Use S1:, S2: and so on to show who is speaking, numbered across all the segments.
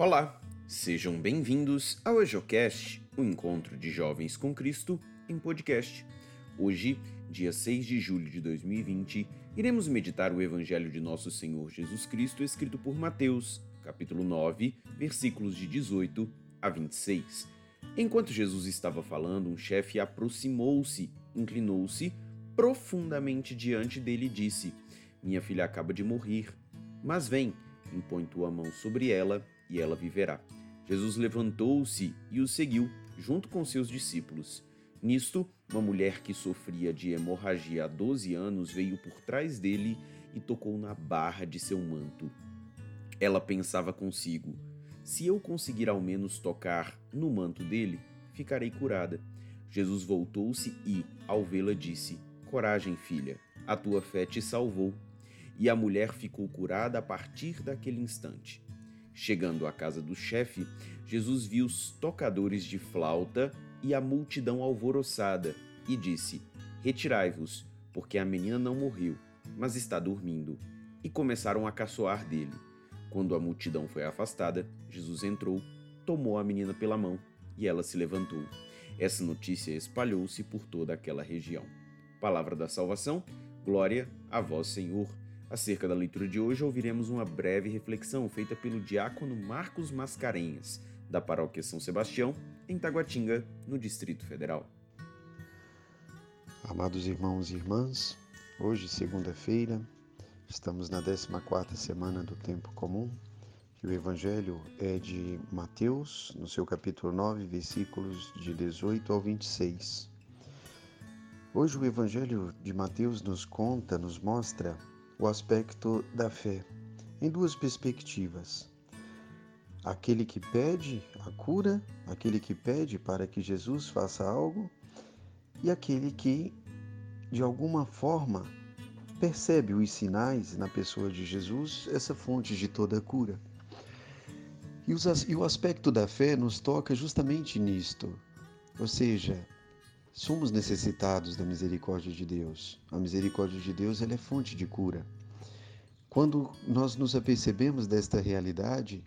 S1: Olá, sejam bem-vindos ao EjoCast, o encontro de jovens com Cristo em podcast. Hoje, dia 6 de julho de 2020, iremos meditar o Evangelho de Nosso Senhor Jesus Cristo escrito por Mateus, capítulo 9, versículos de 18 a 26. Enquanto Jesus estava falando, um chefe aproximou-se, inclinou-se profundamente diante dele e disse: Minha filha acaba de morrer, mas vem, impõe tua mão sobre ela e ela viverá. Jesus levantou-se e o seguiu, junto com seus discípulos. Nisto, uma mulher que sofria de hemorragia há 12 anos veio por trás dele e tocou na barra de seu manto. Ela pensava consigo: se eu conseguir ao menos tocar no manto dele, ficarei curada. Jesus voltou-se e, ao vê-la, disse: Coragem, filha, a tua fé te salvou. E a mulher ficou curada a partir daquele instante. Chegando à casa do chefe, Jesus viu os tocadores de flauta e a multidão alvoroçada e disse: Retirai-vos, porque a menina não morreu, mas está dormindo. E começaram a caçoar dele. Quando a multidão foi afastada, Jesus entrou, tomou a menina pela mão e ela se levantou. Essa notícia espalhou-se por toda aquela região. Palavra da salvação, glória a vós, Senhor. Acerca da leitura de hoje, ouviremos uma breve reflexão feita pelo diácono Marcos Mascarenhas, da paróquia São Sebastião, em Taguatinga, no Distrito Federal.
S2: Amados irmãos e irmãs, hoje, segunda-feira, estamos na 14 semana do tempo comum e o evangelho é de Mateus, no seu capítulo 9, versículos de 18 ao 26. Hoje o evangelho de Mateus nos conta, nos mostra o aspecto da fé em duas perspectivas. Aquele que pede a cura, aquele que pede para que Jesus faça algo, e aquele que, de alguma forma, percebe os sinais na pessoa de Jesus, essa fonte de toda cura. E, os, e o aspecto da fé nos toca justamente nisto, ou seja, Somos necessitados da misericórdia de Deus. A misericórdia de Deus ela é fonte de cura. Quando nós nos apercebemos desta realidade,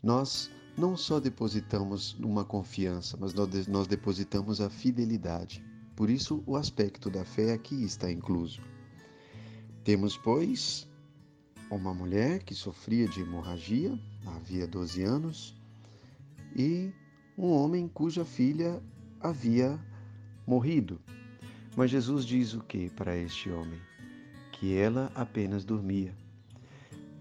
S2: nós não só depositamos uma confiança, mas nós depositamos a fidelidade. Por isso, o aspecto da fé aqui está incluso. Temos, pois, uma mulher que sofria de hemorragia, havia 12 anos, e um homem cuja filha havia morrido. Mas Jesus diz o que para este homem? Que ela apenas dormia.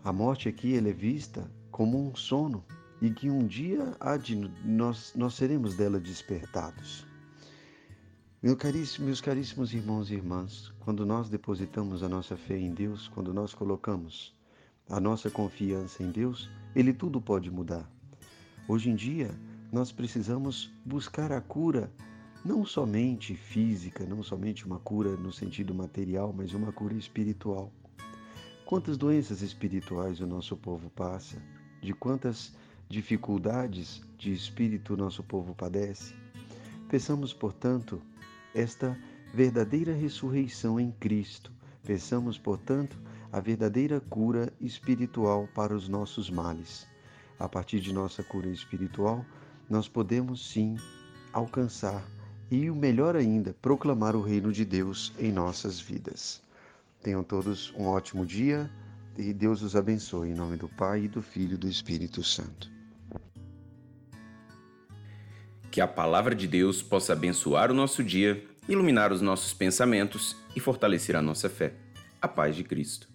S2: A morte aqui é vista como um sono e que um dia de, nós, nós seremos dela despertados. Meu caríssimo, meus caríssimos irmãos e irmãs, quando nós depositamos a nossa fé em Deus, quando nós colocamos a nossa confiança em Deus, Ele tudo pode mudar. Hoje em dia, nós precisamos buscar a cura não somente física, não somente uma cura no sentido material, mas uma cura espiritual. Quantas doenças espirituais o nosso povo passa? De quantas dificuldades de espírito o nosso povo padece? Peçamos, portanto, esta verdadeira ressurreição em Cristo. Peçamos, portanto, a verdadeira cura espiritual para os nossos males. A partir de nossa cura espiritual, nós podemos sim alcançar e o melhor ainda, proclamar o reino de Deus em nossas vidas. Tenham todos um ótimo dia e Deus os abençoe em nome do Pai, do Filho e do Espírito Santo.
S1: Que a palavra de Deus possa abençoar o nosso dia, iluminar os nossos pensamentos e fortalecer a nossa fé. A paz de Cristo.